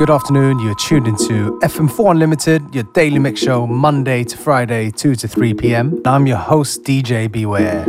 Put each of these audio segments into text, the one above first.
Good afternoon. You're tuned into FM4 Unlimited, your daily mix show, Monday to Friday, 2 to 3 p.m. I'm your host, DJ Beware.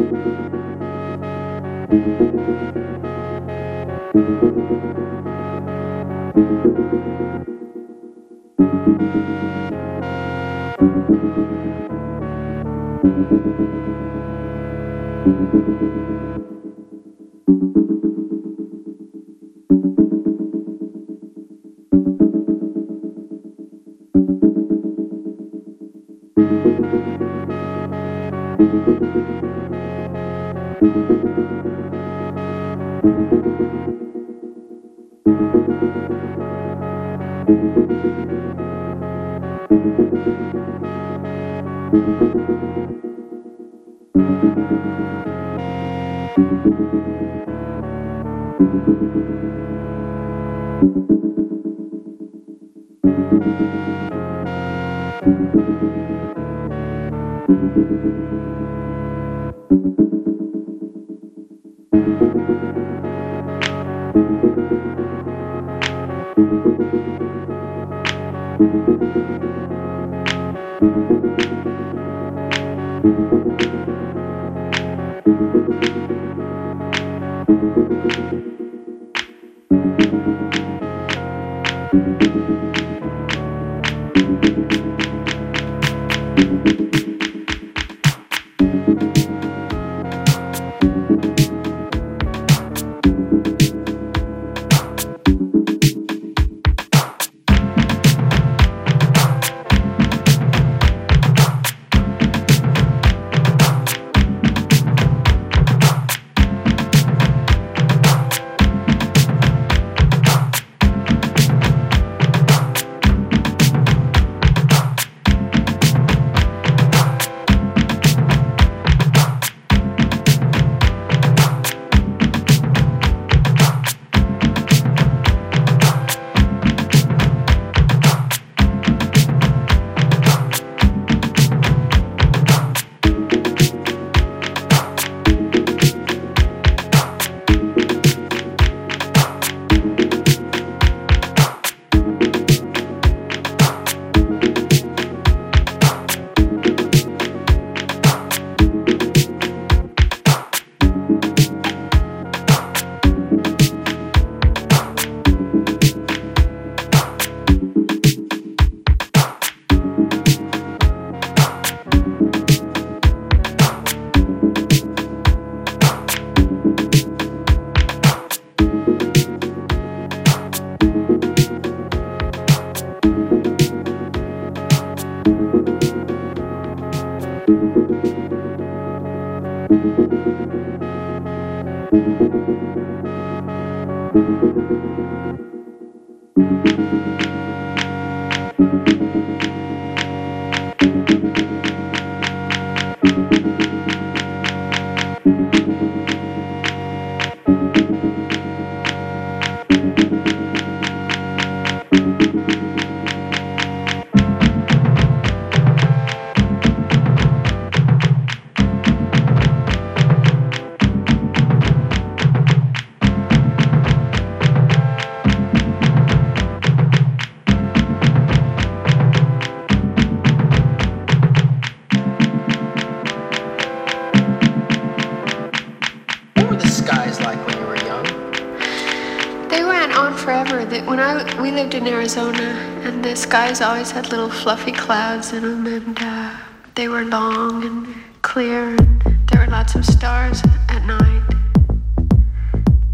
Skies always had little fluffy clouds in them, and uh, they were long and clear, and there were lots of stars at night.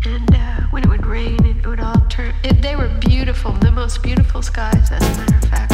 And uh, when it would rain, it would all turn. It, they were beautiful, the most beautiful skies, as a matter of fact.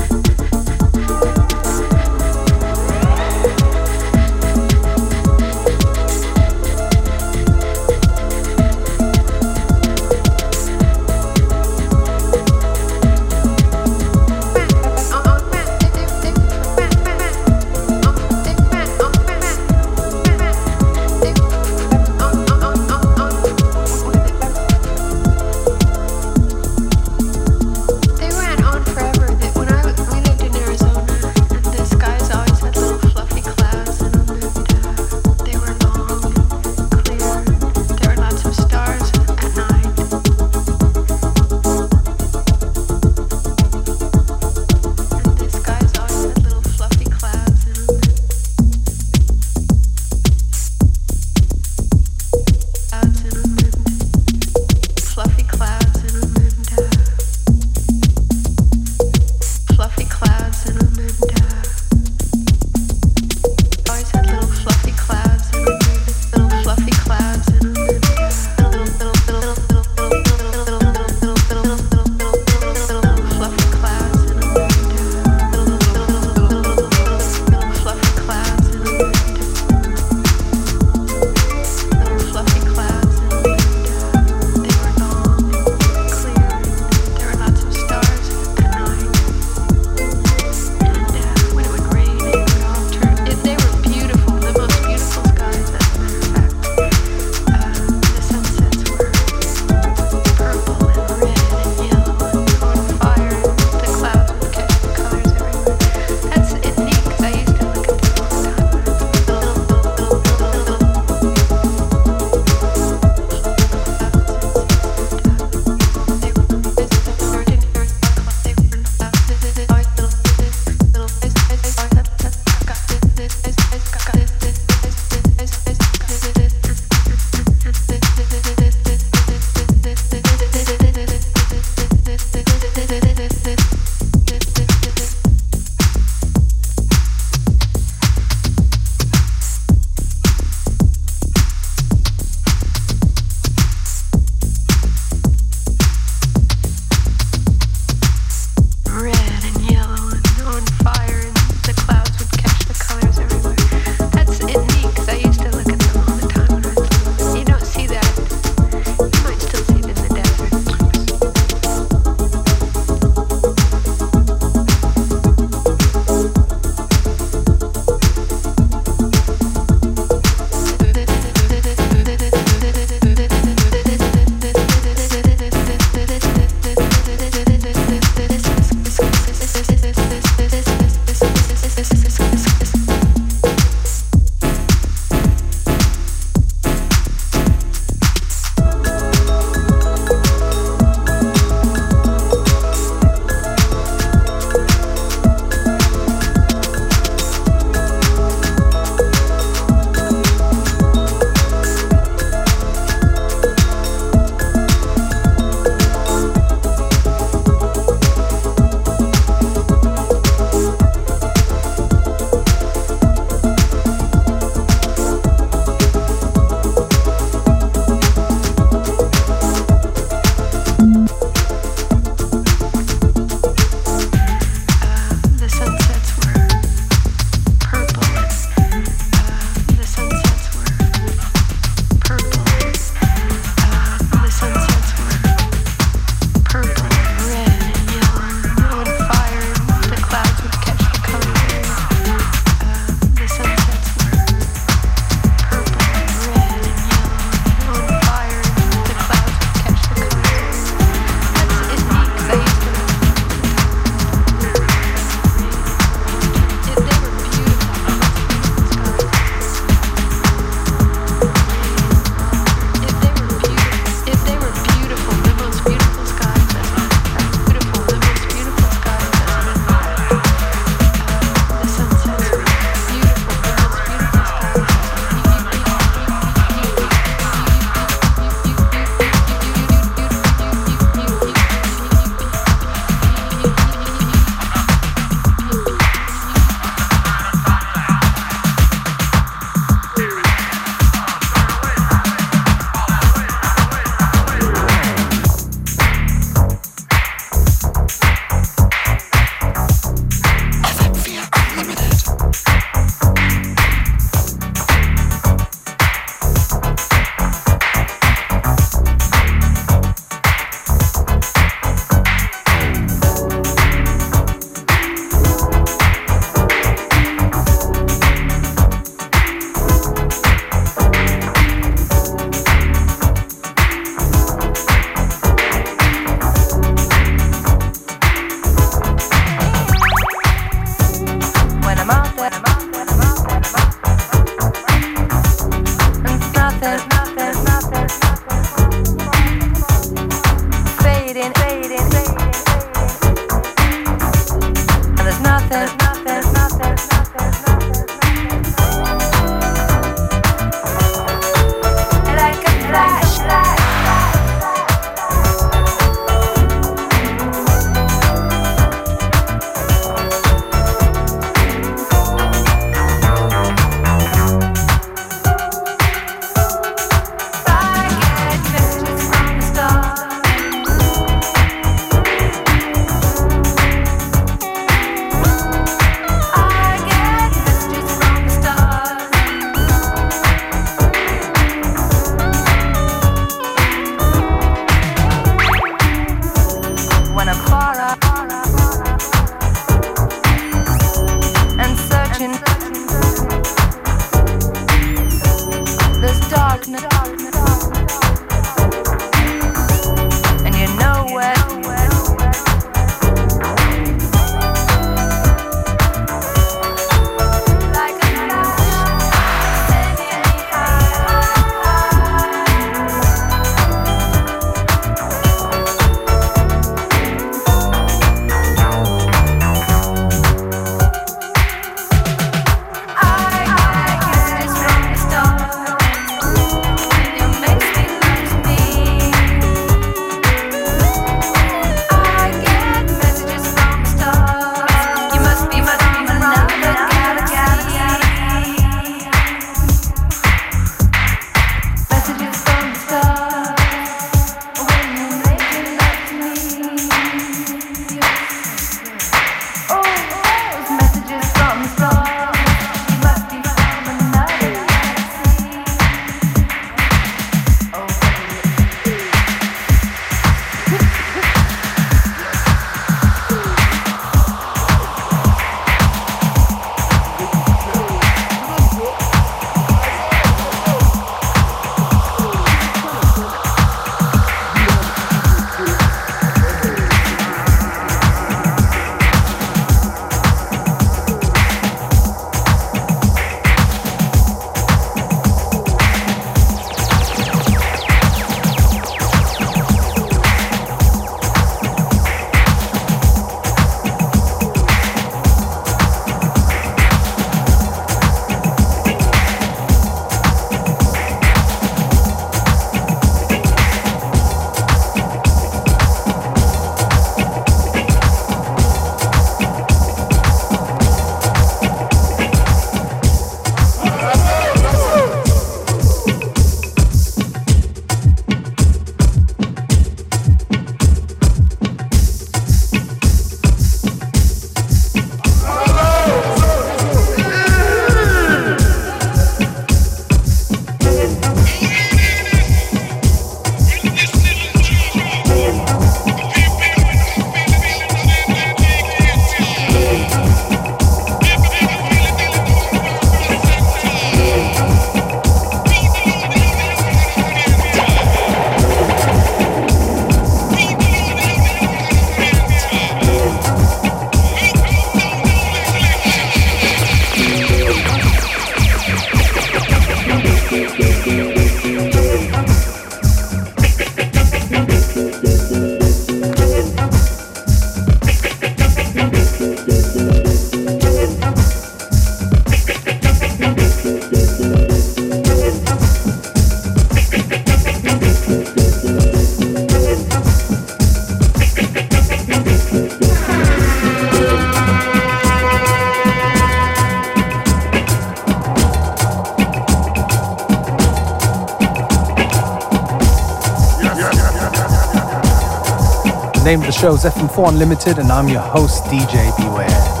The name of the show is FM4 Unlimited, and I'm your host, DJ Beware.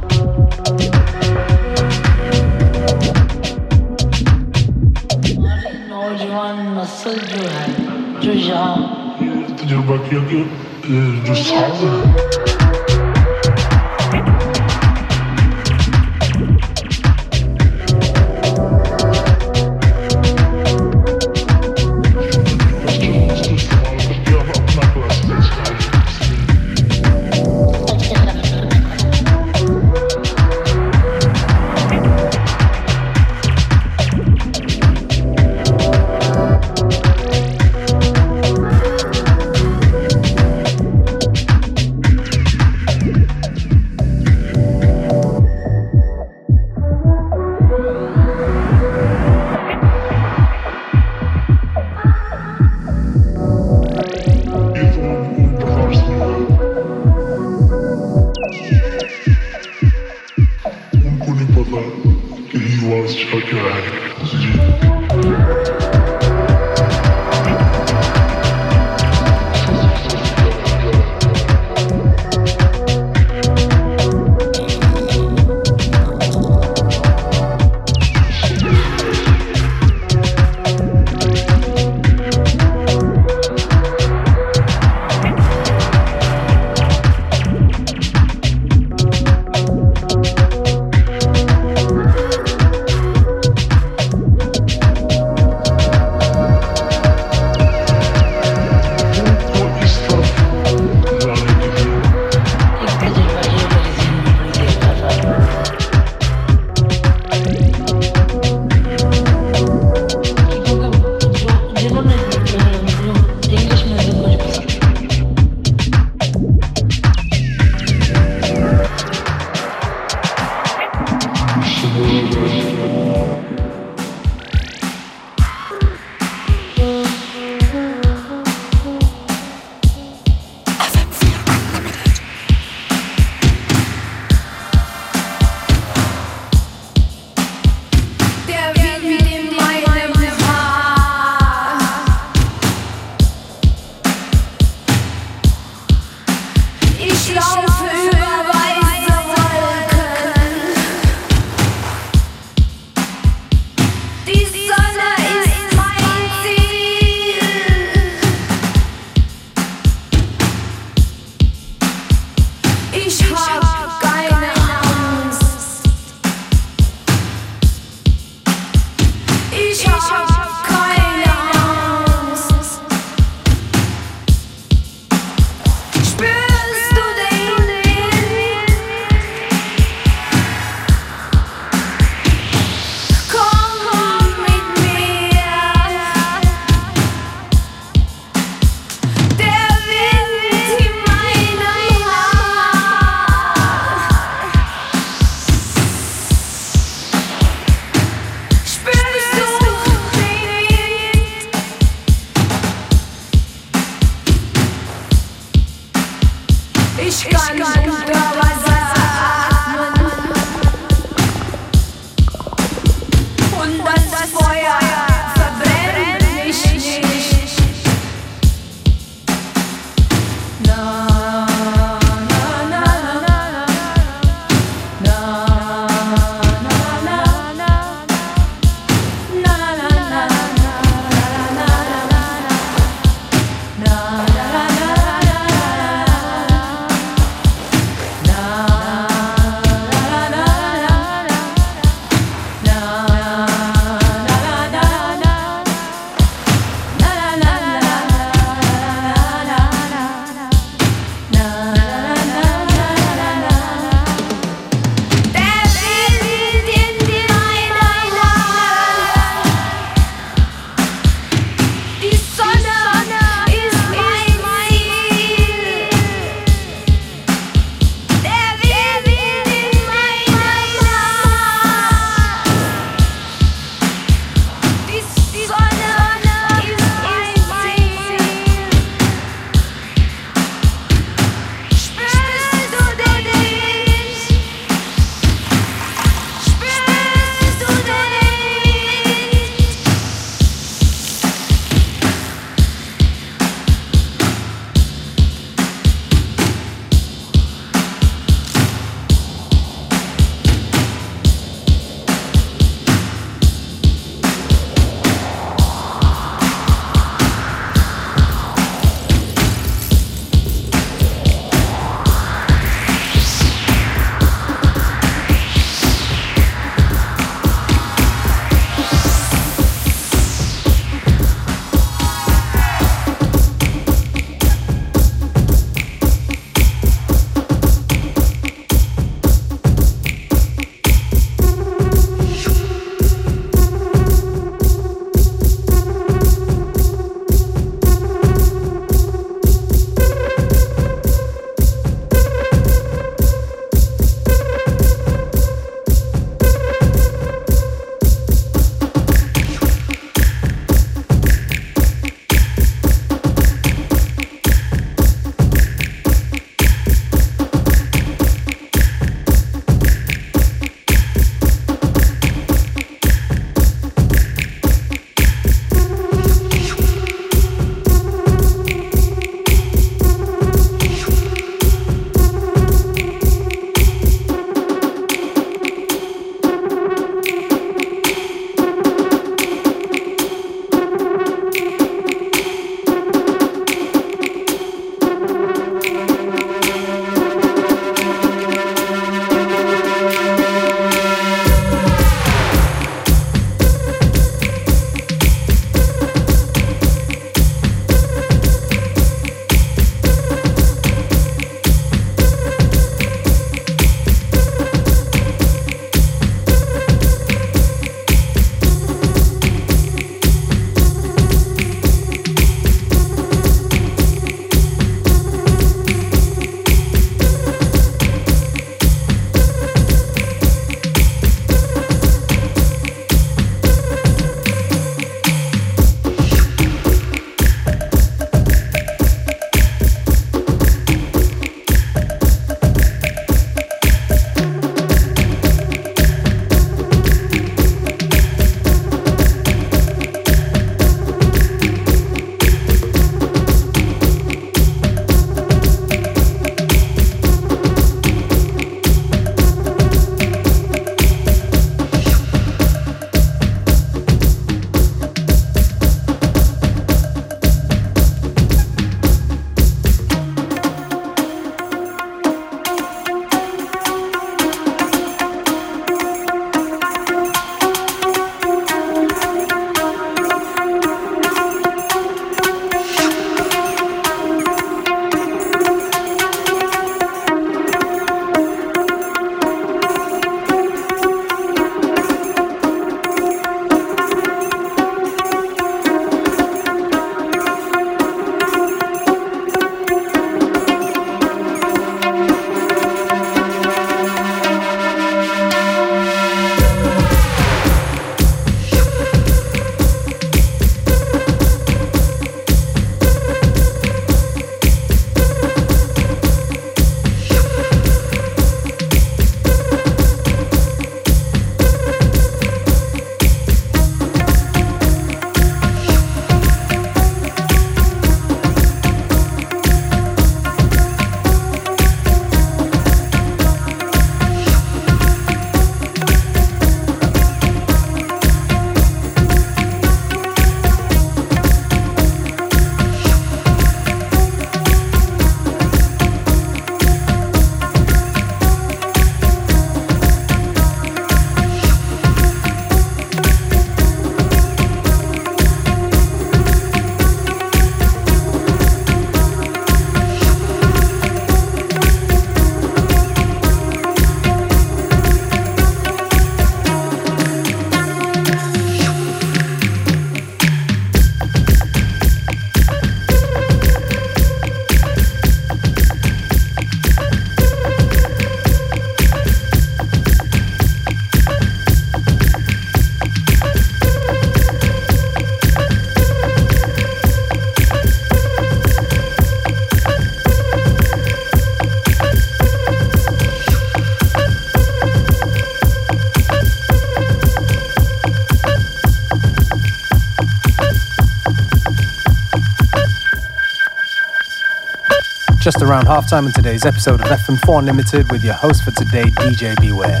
Just around halftime in today's episode of FM4 Unlimited with your host for today, DJ Beware.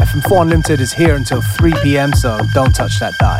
FM4 Unlimited is here until 3 pm, so don't touch that dial.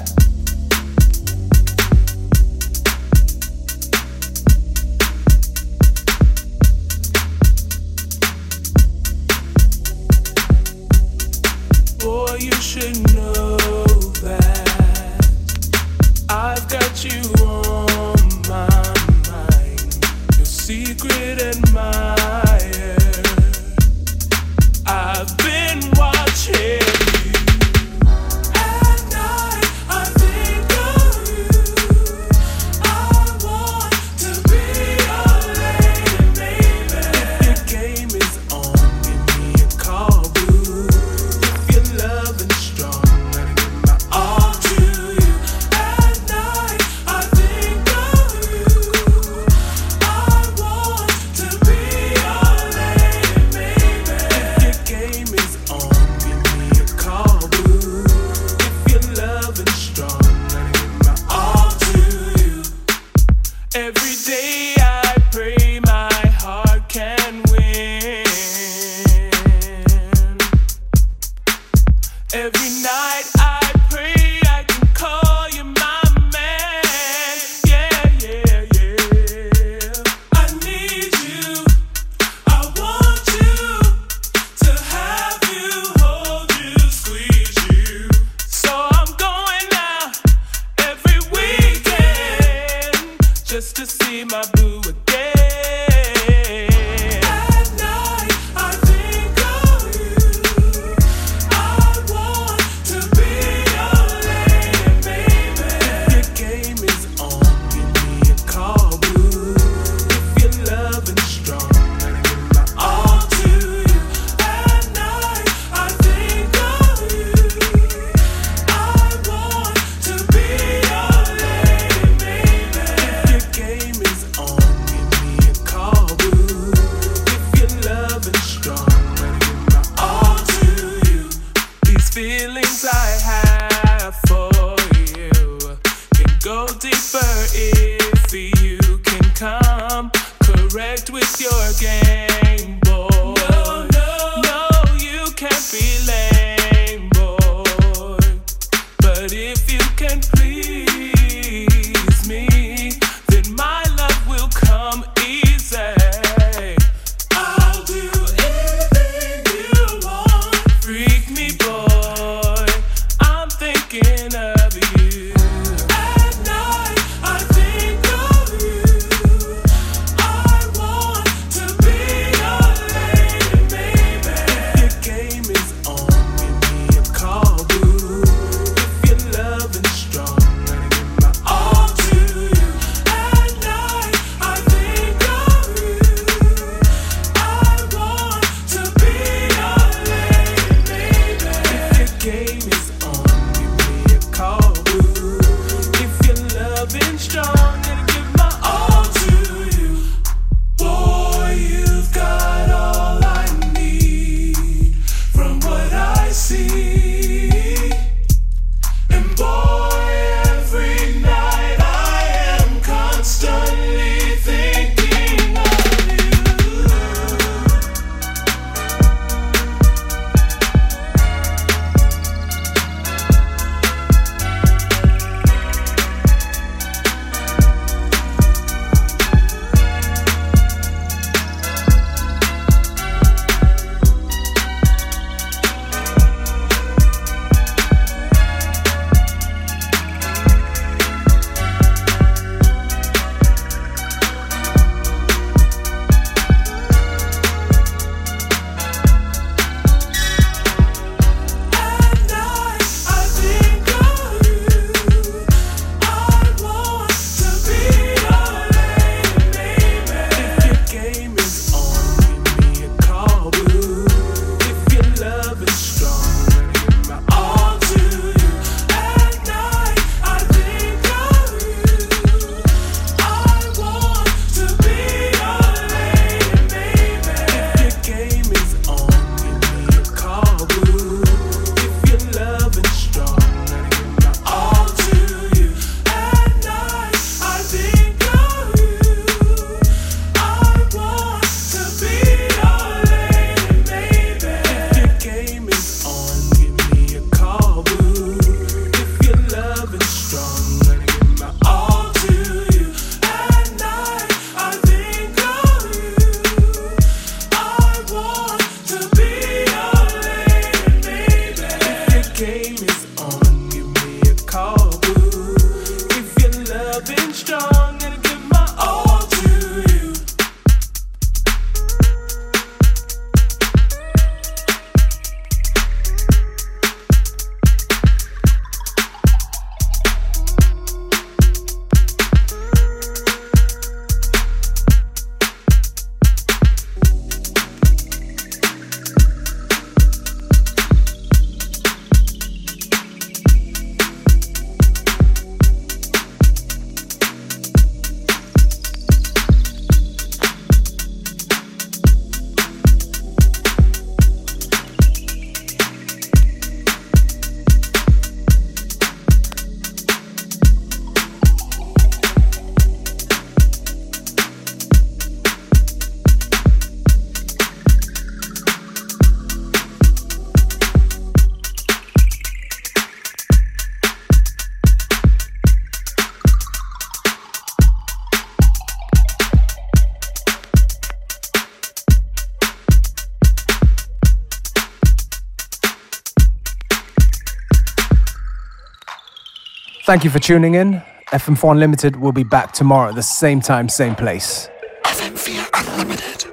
Thank you for tuning in. FM4 Unlimited will be back tomorrow at the same time, same place. FM4 Unlimited.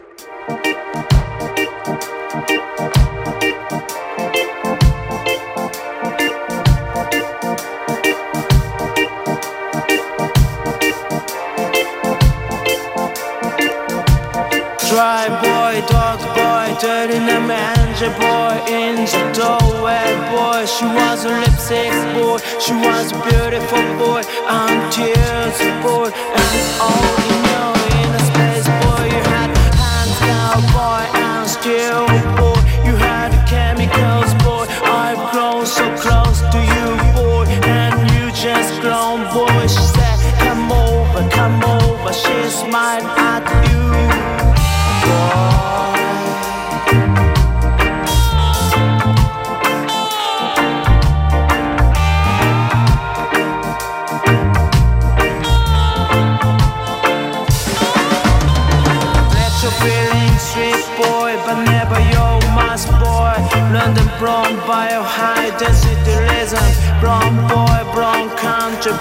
Dry boy, dog boy, dirty boy in the boy. She was a lipstick boy, she was a beautiful boy. I'm tears boy,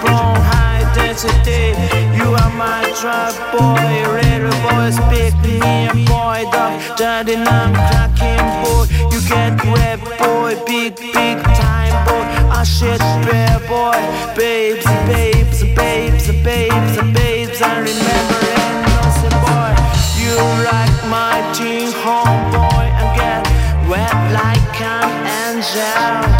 brown high density. You are my tribe boy, little boy, speak me a boy, dog. Daddy, I'm cracking boy. You get red boy, big, big time boy. I shit bear boy, babes, babes, babes, babes, babes. I remember innocent boy. You like my teen homeboy and get wet like an angel.